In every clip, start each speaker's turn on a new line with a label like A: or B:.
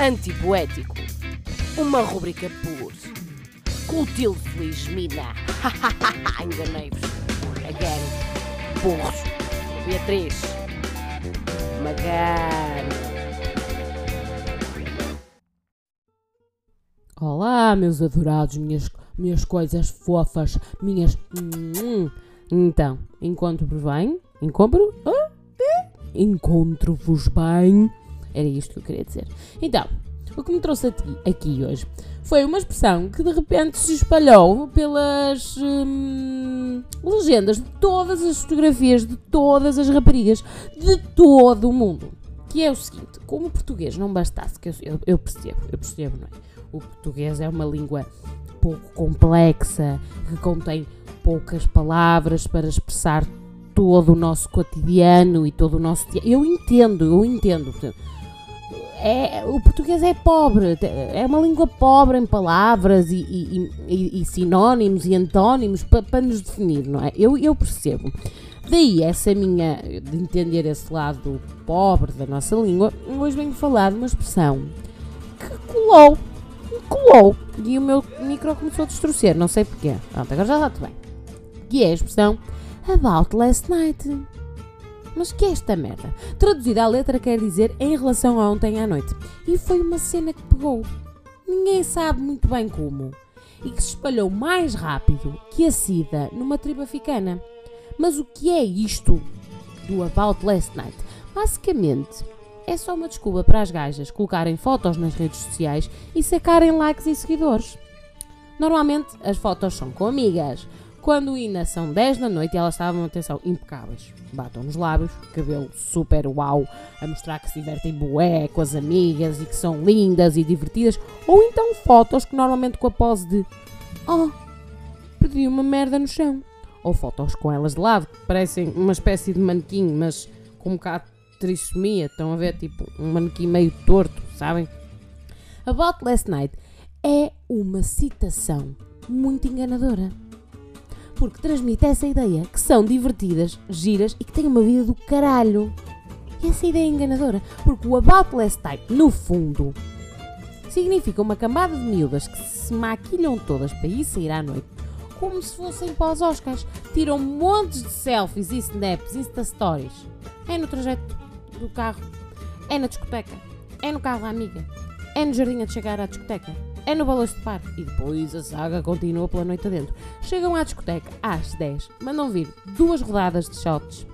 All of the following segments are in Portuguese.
A: Antipoético. Uma rubrica por Clotilde Feliz Mina. Enganei-vos. Again. Burros. Beatriz. Magano.
B: Olá, meus adorados, minhas, minhas coisas fofas, minhas. Hum, Então, encontro-vos bem? Encontro? Encontro-vos bem? Era isto que eu queria dizer. Então, o que me trouxe aqui, aqui hoje foi uma expressão que de repente se espalhou pelas hum, legendas de todas as fotografias de todas as raparigas de todo o mundo. Que é o seguinte: como o português não bastasse, que eu, eu, eu percebo, eu percebo, não é? O português é uma língua pouco complexa, que contém poucas palavras para expressar todo o nosso cotidiano e todo o nosso. Eu entendo, eu entendo. É, o português é pobre, é uma língua pobre em palavras e, e, e, e sinónimos e antónimos para, nos definir, não é? Eu, eu percebo. Daí essa minha, de entender esse lado pobre da nossa língua, hoje venho falar de uma expressão que colou colou e o meu micro começou a destruir, não sei porquê. Pronto, agora já está tudo bem. Que é a expressão About last night. Mas que é esta merda? Traduzida à letra quer dizer em relação a ontem à noite. E foi uma cena que pegou. Ninguém sabe muito bem como. E que se espalhou mais rápido que a SIDA numa tribo africana. Mas o que é isto do About Last Night? Basicamente, é só uma desculpa para as gajas colocarem fotos nas redes sociais e sacarem likes e seguidores. Normalmente as fotos são com amigas. Quando ainda são 10 da noite e elas estavam, atenção, impecáveis. Batam nos lábios, cabelo super uau, a mostrar que se divertem bué com as amigas e que são lindas e divertidas. Ou então fotos que normalmente com a pose de Oh, perdi uma merda no chão. Ou fotos com elas de lado, que parecem uma espécie de manequim, mas com um bocado trissomia, estão a ver tipo um manequim meio torto, sabem? About Last Night é uma citação muito enganadora. Porque transmite essa ideia que são divertidas, giras e que têm uma vida do caralho. E essa ideia é enganadora, porque o About Last Night, no fundo, significa uma cambada de miúdas que se maquilham todas para ir sair à noite, como se fossem para os Oscars. Tiram montes de selfies e snaps, Insta Stories. É no trajeto do carro, é na discoteca, é no carro da amiga, é no jardim a chegar à discoteca, é no balanço de parque e depois a saga continua pela noite adentro. Chegam à discoteca às 10, mandam vir duas rodadas de shots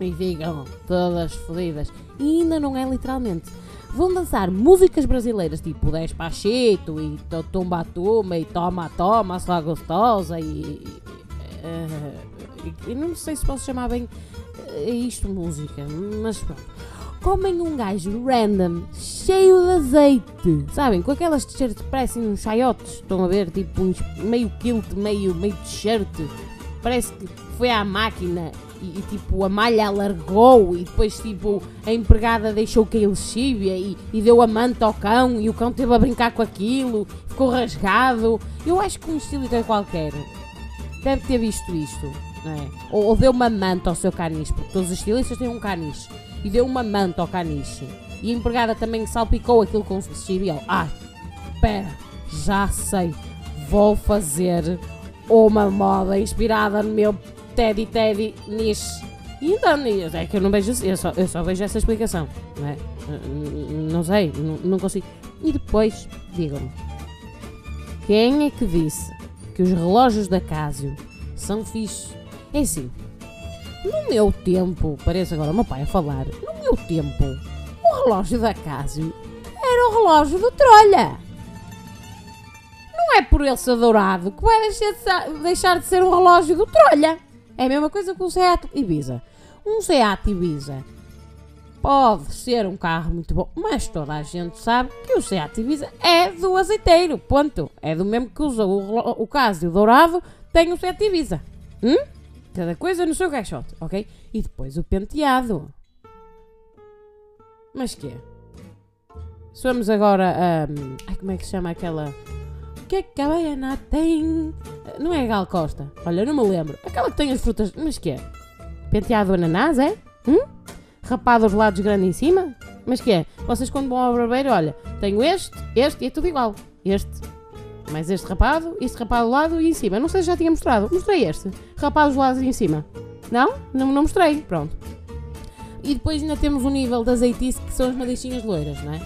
B: e ficam todas fodidas. E ainda não é literalmente. Vão dançar músicas brasileiras tipo Despachito e Tumba Tumba e Toma Toma, Sua Gostosa e. Uh, e não sei se posso chamar bem é isto música, mas pronto. Comem um gajo random, cheio de azeite, sabem? Com aquelas t-shirts que parecem uns chaiotes, estão a ver? Tipo uns meio kilt, meio, meio t-shirt. Parece que foi à máquina e, e, tipo a malha alargou e depois tipo a empregada deixou cair lexívia e, e deu a manta ao cão e o cão teve a brincar com aquilo, ficou rasgado. Eu acho que um estilo qualquer deve ter visto isto não é? Ou, ou deu uma manta ao seu caniche, porque todos os estilistas têm um caniche, e deu uma manta ao caniche. E a empregada também salpicou aquilo com lexívia e ele, ai, espera, já sei, vou fazer uma moda inspirada no meu Teddy Teddy niche. E então, é que eu não vejo, eu só, eu só vejo essa explicação, não é? Não sei, não, não consigo. E depois, digam-me, quem é que disse que os relógios da Casio são fixos? É assim, no meu tempo, parece agora o meu pai a falar, no meu tempo, o relógio da Casio era o relógio do Trolha. Não é por ele ser dourado que vai deixar de, ser um relógio do Trolha. É a mesma coisa com o Seat Ibiza. Um Seat Ibiza pode ser um carro muito bom, mas toda a gente sabe que o Seat Ibiza é do azeiteiro, ponto. É do mesmo que usa o, o Casio dourado, tem o Seat Ibiza. Hum? Cada coisa no seu caixote, ok? E depois o penteado. Mas que é? Somos agora a. Um, ai, como é que se chama aquela. O que é que a baiana tem? Não é a Gal Costa. Olha, não me lembro. Aquela que tem as frutas. Mas que é? Penteado ananás, é? Hum? Rapado aos lados grande em cima? Mas que é? Vocês quando vão ao barbeiro, olha, tenho este, este e é tudo igual. Este, mais este rapado, este rapado do lado e em cima. Não sei se já tinha mostrado. Mostrei este. Rapado do lado e em cima. Não? Não, não mostrei. Pronto. E depois ainda temos o nível de azeitice que são as madeixinhas loiras, não é?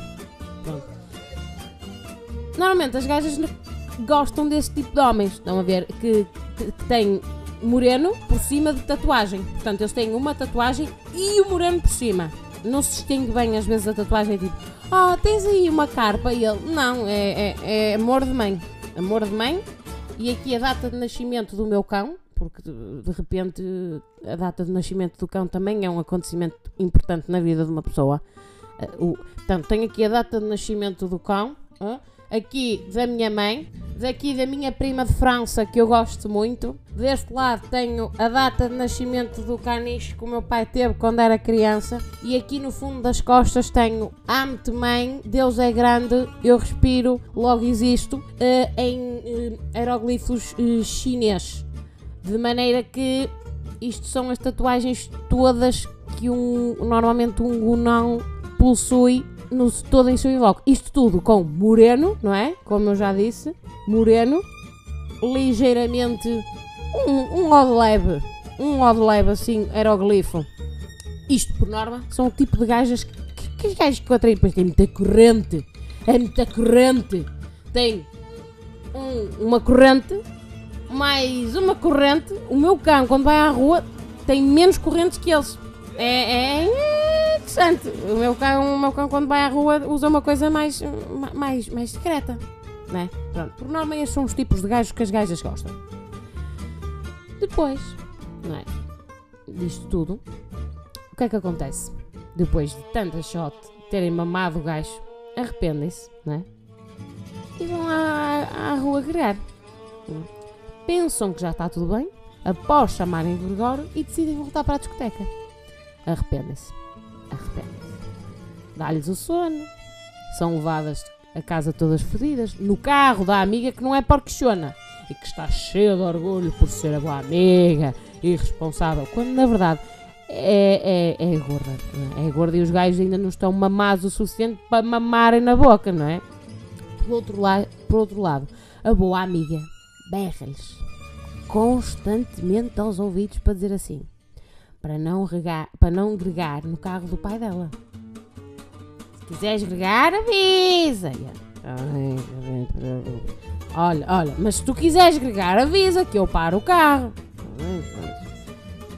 B: Pronto. Normalmente as gajas gostam desse tipo de homens. Estão a ver? Que, que, que têm moreno por cima de tatuagem. Portanto, eles têm uma tatuagem e o moreno por cima. Não se distingue bem às vezes a tatuagem é tipo, oh, tens aí uma carpa e ele, não, é, é, é amor de mãe. Amor de mãe. E aqui a data de nascimento do meu cão, porque de, repente a data de nascimento do cão também é um acontecimento importante na vida de uma pessoa. Eh, portanto, tenho aqui a data de nascimento do cão, aqui da minha mãe, daqui da minha prima de França, que eu gosto muito. Deste lado tenho a data de nascimento do caniche que o meu pai teve quando era criança. E aqui no fundo das costas tenho Amo-te mãe, Deus é grande, eu respiro, logo existo, eh, em eh, aeroglifos eh, chinês. De maneira que isto são as tatuagens todas que um, normalmente um gunão possui no, todo em seu invoco. Isto tudo com moreno, não é? Como eu já disse, moreno, ligeiramente um, um ode leve, um ode leve assim, aeroglifo. Isto, por norma, são o tipo de gajas que, que, que as gajas que eu atraio. Depois tem muita corrente, é muita corrente. Tem um- uma corrente, mais uma corrente. O meu cão, quando vai à rua, tem menos correntes que eles. É, é interessante. O meu, cão, o meu cão, quando vai à rua, usa uma coisa mais, ma- mais, mais secreta. Né? Pronto, por norma, estes são os tipos de gajos que as gajas gostam. Depois, não é? Disto tudo, o que é que acontece? Depois de tanta shot terem mamado o gajo, arrependem-se, não é? E vão à, à rua gregar. Pensam que já está tudo bem, após chamarem Gregório e decidem voltar para a discoteca. Arrependem-se. Arrependem-se. Dá-lhes o sono, são levadas a casa todas fodidas, no carro da amiga que não é porquichona e que está cheia de orgulho por ser a boa amiga e responsável, quando na verdade é, é, é gorda. é? É gorda e os gajos ainda não estão mamados o suficiente para mamarem na boca, não é? Por outro, la por outro lado, a boa amiga berra-lhes constantemente aos ouvidos para dizer assim, para não, regar, para não gregar no carro do pai dela. Se quiseres gregar, avisa. E ela, "Ai, Olha, olha, mas se tu quiseres gregar, avisa que eu paro o carro.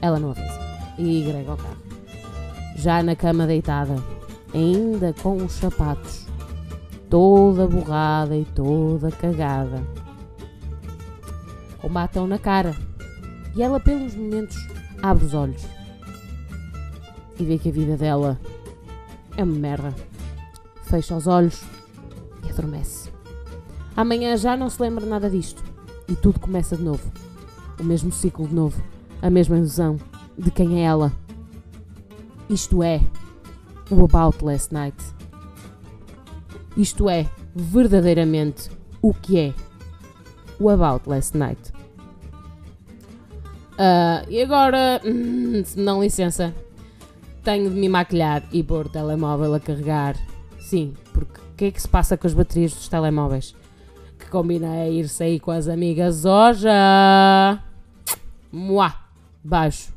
B: Ela não avisa e grega o carro. Já na cama deitada, ainda com os sapatos, toda borrada e toda cagada. O matam na cara. E ela, pelos momentos, abre os olhos e vê que a vida dela é uma merda. Fecha os olhos e adormece. Amanhã já não se lembra nada disto e tudo começa de novo. O mesmo ciclo de novo, a mesma ilusão de quem é ela. Isto é o About Last Night. Isto é verdadeiramente o que é o About Last Night. Ah, e agora, hum, dão licença, tenho de me maquilhar e pôr o telemóvel a carregar. Sim, porque o que é que se passa com as baterias dos telemóveis? Que combina a ir sair com as amigas hoje. Mua! Baixo.